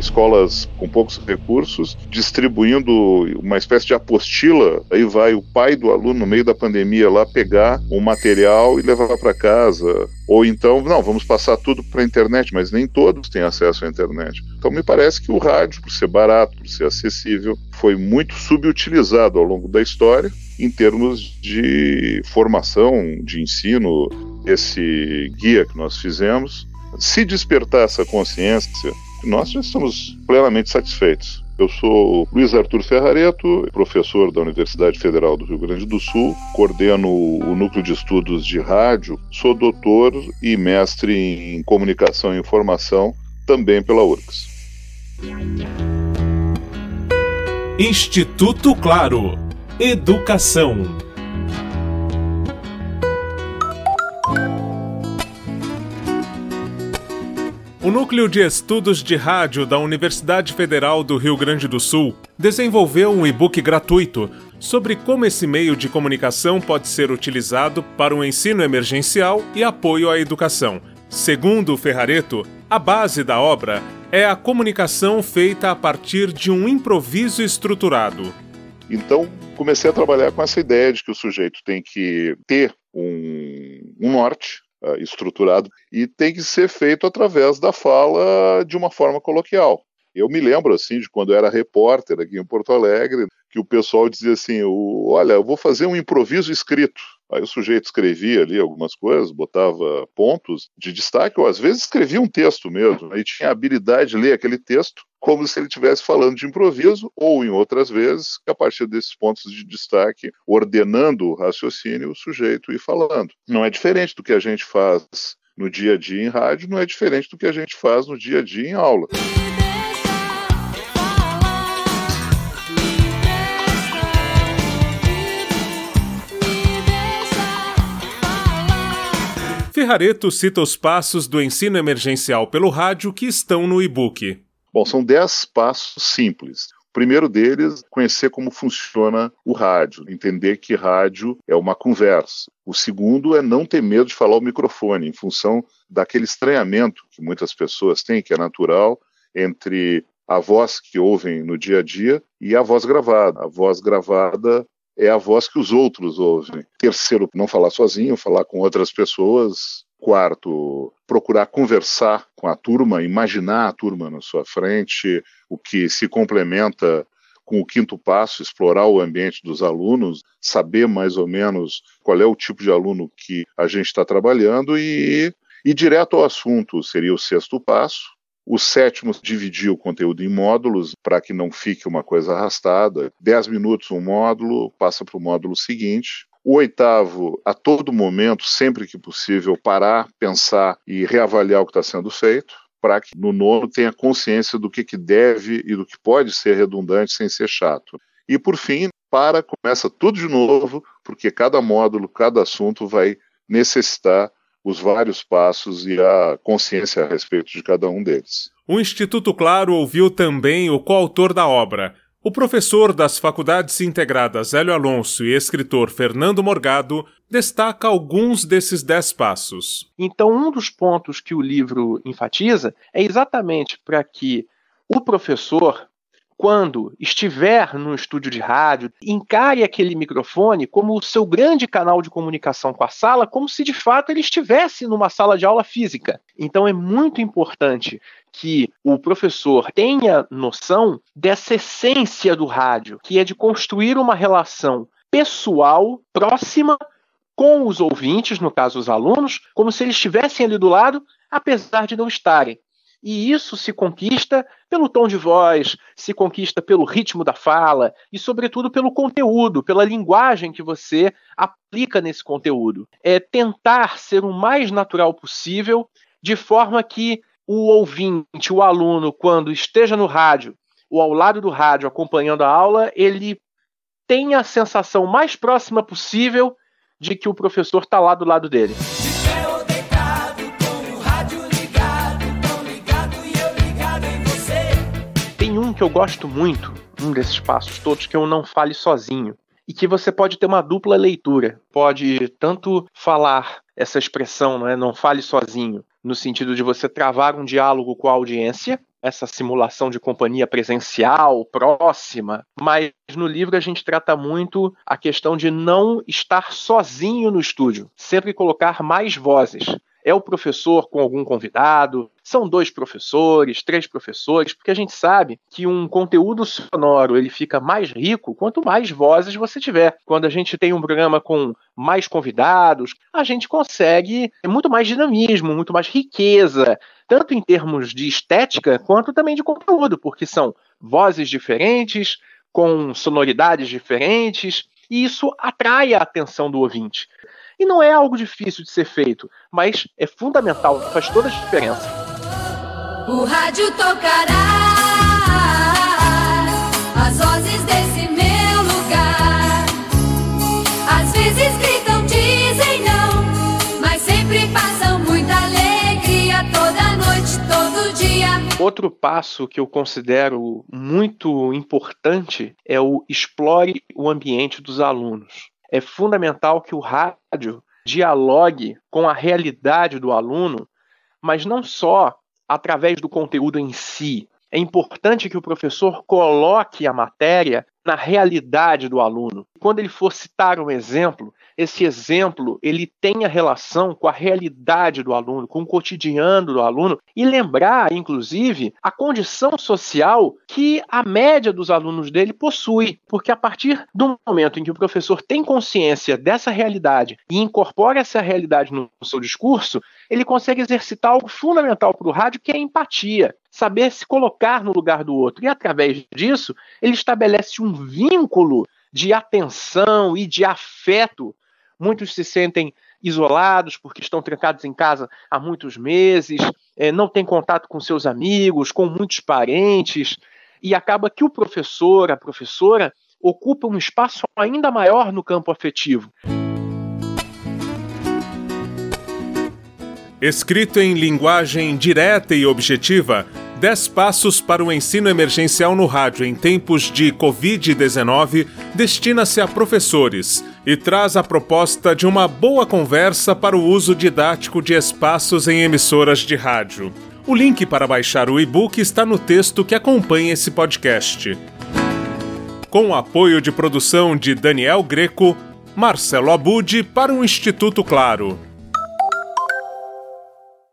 escolas com poucos recursos, distribuindo uma espécie de apostila. Aí vai o pai do aluno no meio da pandemia lá pegar um material e levar para casa. Ou então, não, vamos passar tudo para a internet, mas nem todos têm acesso à internet. Então me parece que o rádio, por ser barato, por ser acessível, foi muito subutilizado ao longo da história em termos de formação, de ensino. Esse guia que nós fizemos, se despertar essa consciência, nós já estamos plenamente satisfeitos. Eu sou Luiz Arthur Ferrareto, professor da Universidade Federal do Rio Grande do Sul, coordeno o Núcleo de Estudos de Rádio, sou doutor e mestre em Comunicação e Informação, também pela URGS. Instituto Claro. Educação. O Núcleo de Estudos de Rádio da Universidade Federal do Rio Grande do Sul desenvolveu um e-book gratuito sobre como esse meio de comunicação pode ser utilizado para o ensino emergencial e apoio à educação. Segundo Ferrareto, a base da obra é a comunicação feita a partir de um improviso estruturado. Então, comecei a trabalhar com essa ideia de que o sujeito tem que ter um, um norte, estruturado e tem que ser feito através da fala de uma forma coloquial. Eu me lembro assim de quando eu era repórter aqui em Porto Alegre, que o pessoal dizia assim: "Olha, eu vou fazer um improviso escrito". Aí o sujeito escrevia ali algumas coisas, botava pontos de destaque, ou às vezes escrevia um texto mesmo, aí tinha a habilidade de ler aquele texto como se ele estivesse falando de improviso, ou em outras vezes, a partir desses pontos de destaque, ordenando o raciocínio, o sujeito ir falando. Não é diferente do que a gente faz no dia a dia em rádio, não é diferente do que a gente faz no dia a dia em aula. Ferrareto cita os passos do ensino emergencial pelo rádio que estão no e-book. Bom, são dez passos simples. O primeiro deles, conhecer como funciona o rádio, entender que rádio é uma conversa. O segundo é não ter medo de falar o microfone, em função daquele estranhamento que muitas pessoas têm, que é natural, entre a voz que ouvem no dia a dia e a voz gravada. A voz gravada é a voz que os outros ouvem. Terceiro, não falar sozinho, falar com outras pessoas, Quarto, procurar conversar com a turma, imaginar a turma na sua frente, o que se complementa com o quinto passo, explorar o ambiente dos alunos, saber mais ou menos qual é o tipo de aluno que a gente está trabalhando e ir direto ao assunto seria o sexto passo. O sétimo, dividir o conteúdo em módulos para que não fique uma coisa arrastada. Dez minutos um módulo, passa para o módulo seguinte. O oitavo, a todo momento, sempre que possível, parar, pensar e reavaliar o que está sendo feito, para que no nono tenha consciência do que, que deve e do que pode ser redundante sem ser chato. E por fim, para, começa tudo de novo, porque cada módulo, cada assunto vai necessitar os vários passos e a consciência a respeito de cada um deles. O Instituto Claro ouviu também o coautor da obra, o professor das Faculdades Integradas Hélio Alonso e escritor Fernando Morgado destaca alguns desses dez passos. Então, um dos pontos que o livro enfatiza é exatamente para que o professor, quando estiver no estúdio de rádio, encare aquele microfone como o seu grande canal de comunicação com a sala, como se de fato ele estivesse numa sala de aula física. Então, é muito importante que o professor tenha noção dessa essência do rádio, que é de construir uma relação pessoal, próxima, com os ouvintes, no caso os alunos, como se eles estivessem ali do lado, apesar de não estarem. E isso se conquista pelo tom de voz, se conquista pelo ritmo da fala e, sobretudo, pelo conteúdo, pela linguagem que você aplica nesse conteúdo. É tentar ser o mais natural possível, de forma que o ouvinte, o aluno, quando esteja no rádio ou ao lado do rádio acompanhando a aula, ele tenha a sensação mais próxima possível de que o professor está lá do lado dele. Que eu gosto muito, um desses passos todos, que eu não fale sozinho. E que você pode ter uma dupla leitura. Pode tanto falar essa expressão, não é? Não fale sozinho, no sentido de você travar um diálogo com a audiência, essa simulação de companhia presencial, próxima, mas no livro a gente trata muito a questão de não estar sozinho no estúdio, sempre colocar mais vozes. É o professor com algum convidado, são dois professores, três professores, porque a gente sabe que um conteúdo sonoro ele fica mais rico quanto mais vozes você tiver. Quando a gente tem um programa com mais convidados, a gente consegue muito mais dinamismo, muito mais riqueza, tanto em termos de estética quanto também de conteúdo, porque são vozes diferentes, com sonoridades diferentes, e isso atrai a atenção do ouvinte. E não é algo difícil de ser feito, mas é fundamental, faz toda a diferença. O rádio tocará as vozes desse meu lugar. Às vezes gritam, dizem não, mas sempre passam muita alegria toda noite, todo dia. Outro passo que eu considero muito importante é o explore o ambiente dos alunos é fundamental que o rádio dialogue com a realidade do aluno, mas não só através do conteúdo em si. É importante que o professor coloque a matéria na realidade do aluno. Quando ele for citar um exemplo, esse exemplo ele tenha relação com a realidade do aluno, com o cotidiano do aluno e lembrar, inclusive, a condição social que a média dos alunos dele possui, porque a partir do momento em que o professor tem consciência dessa realidade e incorpora essa realidade no seu discurso, ele consegue exercitar algo fundamental para o rádio, que é a empatia saber se colocar no lugar do outro. E através disso, ele estabelece um vínculo de atenção e de afeto. Muitos se sentem isolados porque estão trancados em casa há muitos meses, é, não têm contato com seus amigos, com muitos parentes, e acaba que o professor, a professora, ocupa um espaço ainda maior no campo afetivo. Escrito em linguagem direta e objetiva, 10 Passos para o Ensino Emergencial no Rádio em Tempos de Covid-19 destina-se a professores e traz a proposta de uma boa conversa para o uso didático de espaços em emissoras de rádio. O link para baixar o e-book está no texto que acompanha esse podcast. Com o apoio de produção de Daniel Greco, Marcelo Abude para o Instituto Claro.